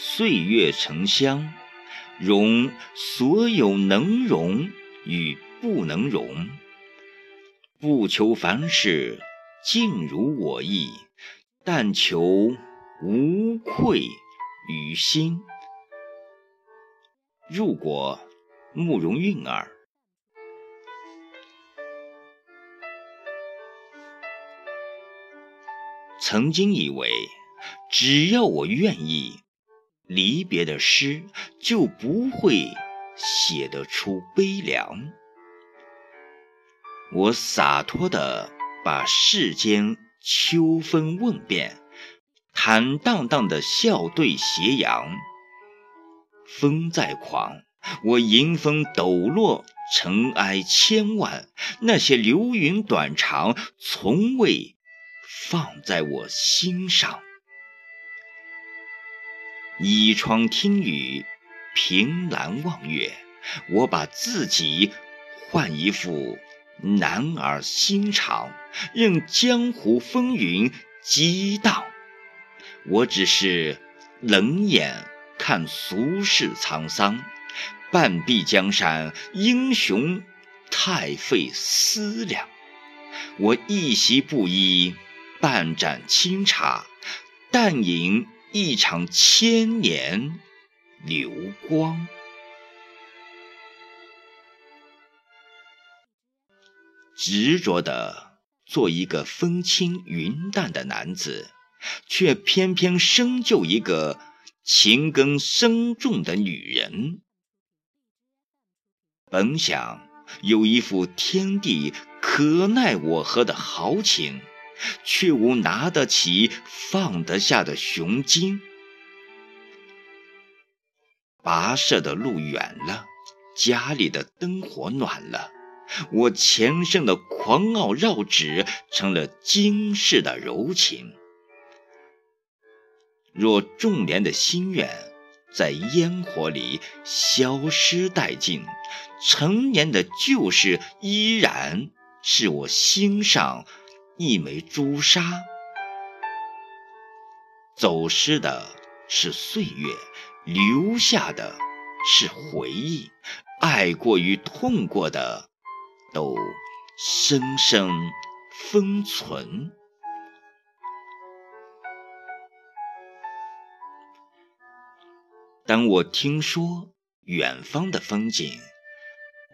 岁月沉香，容所有能容与不能容，不求凡事尽如我意，但求无愧于心。入果，慕容韵儿。曾经以为，只要我愿意，离别的诗就不会写得出悲凉。我洒脱地把世间秋风问遍，坦荡荡地笑对斜阳。风再狂，我迎风抖落尘埃千万，那些流云短长，从未。放在我心上，倚窗听雨，凭栏望月，我把自己换一副男儿心肠，任江湖风云激荡。我只是冷眼看俗世沧桑，半壁江山，英雄太费思量。我一袭布衣。半盏清茶，淡饮一场千年流光。执着的做一个风轻云淡的男子，却偏偏生就一个情根深重的女人。本想有一副天地可奈我何的豪情。却无拿得起放得下的雄襟。跋涉的路远了，家里的灯火暖了，我前生的狂傲绕指成了今世的柔情。若众莲的心愿在烟火里消失殆尽，成年的旧事依然是我心上。一枚朱砂，走失的是岁月，留下的是回忆，爱过与痛过的，都生生封存。当我听说远方的风景，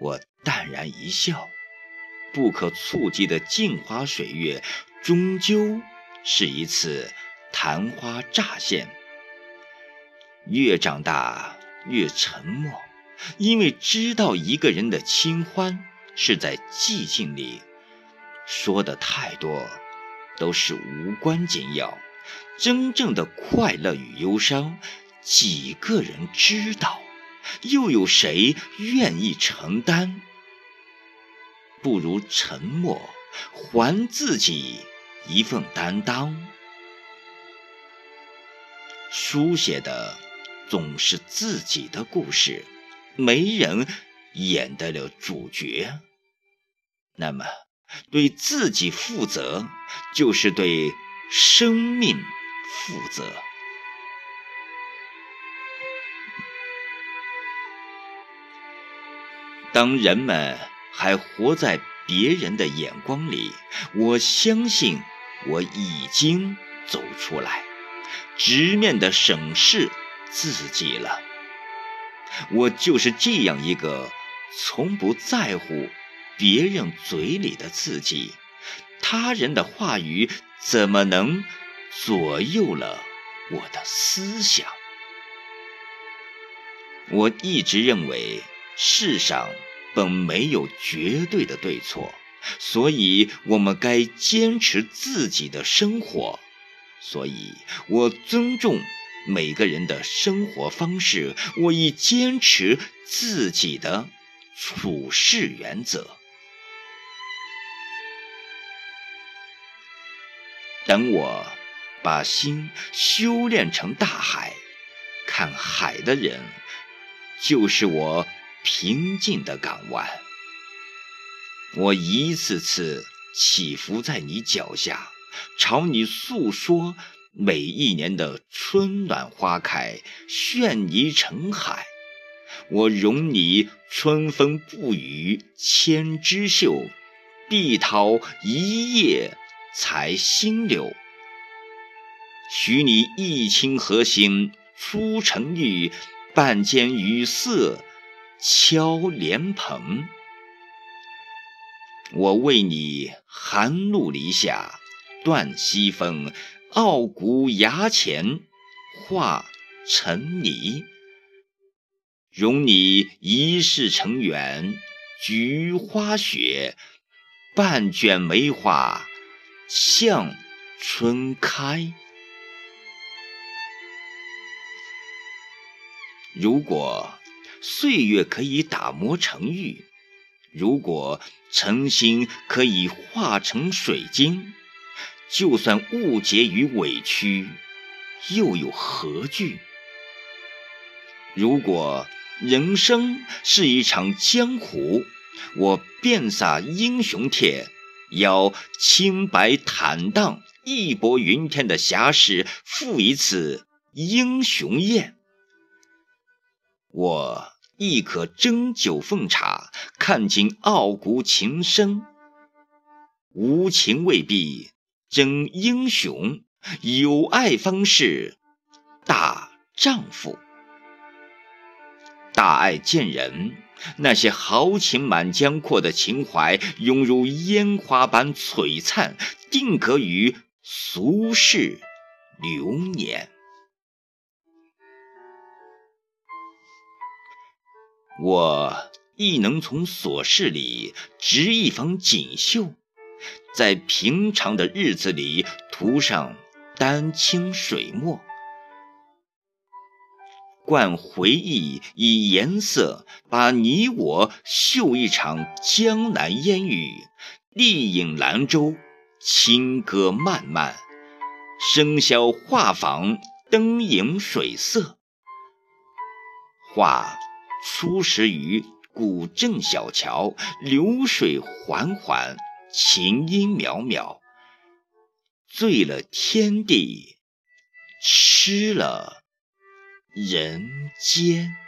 我淡然一笑。不可触及的镜花水月，终究是一次昙花乍现。越长大越沉默，因为知道一个人的清欢是在寂静里。说的太多都是无关紧要，真正的快乐与忧伤，几个人知道？又有谁愿意承担？不如沉默，还自己一份担当。书写的总是自己的故事，没人演得了主角。那么，对自己负责，就是对生命负责。当人们。还活在别人的眼光里，我相信我已经走出来，直面的审视自己了。我就是这样一个从不在乎别人嘴里的自己，他人的话语怎么能左右了我的思想？我一直认为世上。本没有绝对的对错，所以我们该坚持自己的生活。所以我尊重每个人的生活方式，我亦坚持自己的处事原则。等我把心修炼成大海，看海的人，就是我。平静的港湾，我一次次起伏在你脚下，朝你诉说每一年的春暖花开，绚丽成海。我容你春风不语千枝秀，碧桃一叶采新柳。许你一清河心出城玉，半间雨色敲莲蓬。我为你寒露篱下断西风，傲骨崖前化成泥。容你一世成缘菊花雪，半卷梅花向春开。如果岁月可以打磨成玉，如果诚心可以化成水晶，就算误解与委屈，又有何惧？如果人生是一场江湖，我遍洒英雄帖，邀清白坦荡、义薄云天的侠士赴一次英雄宴。我亦可斟酒奉茶，看尽傲骨情深。无情未必真英雄，有爱方是大丈夫。大爱见人，那些豪情满江阔的情怀，犹如烟花般璀璨，定格于俗世流年。我亦能从琐事里织一方锦绣，在平常的日子里涂上丹青水墨，灌回忆以颜色，把你我绣一场江南烟雨，丽影兰舟，清歌漫漫，笙箫画舫，灯影水色，画。初识于古镇小桥，流水缓缓，琴音渺渺，醉了天地，痴了人间。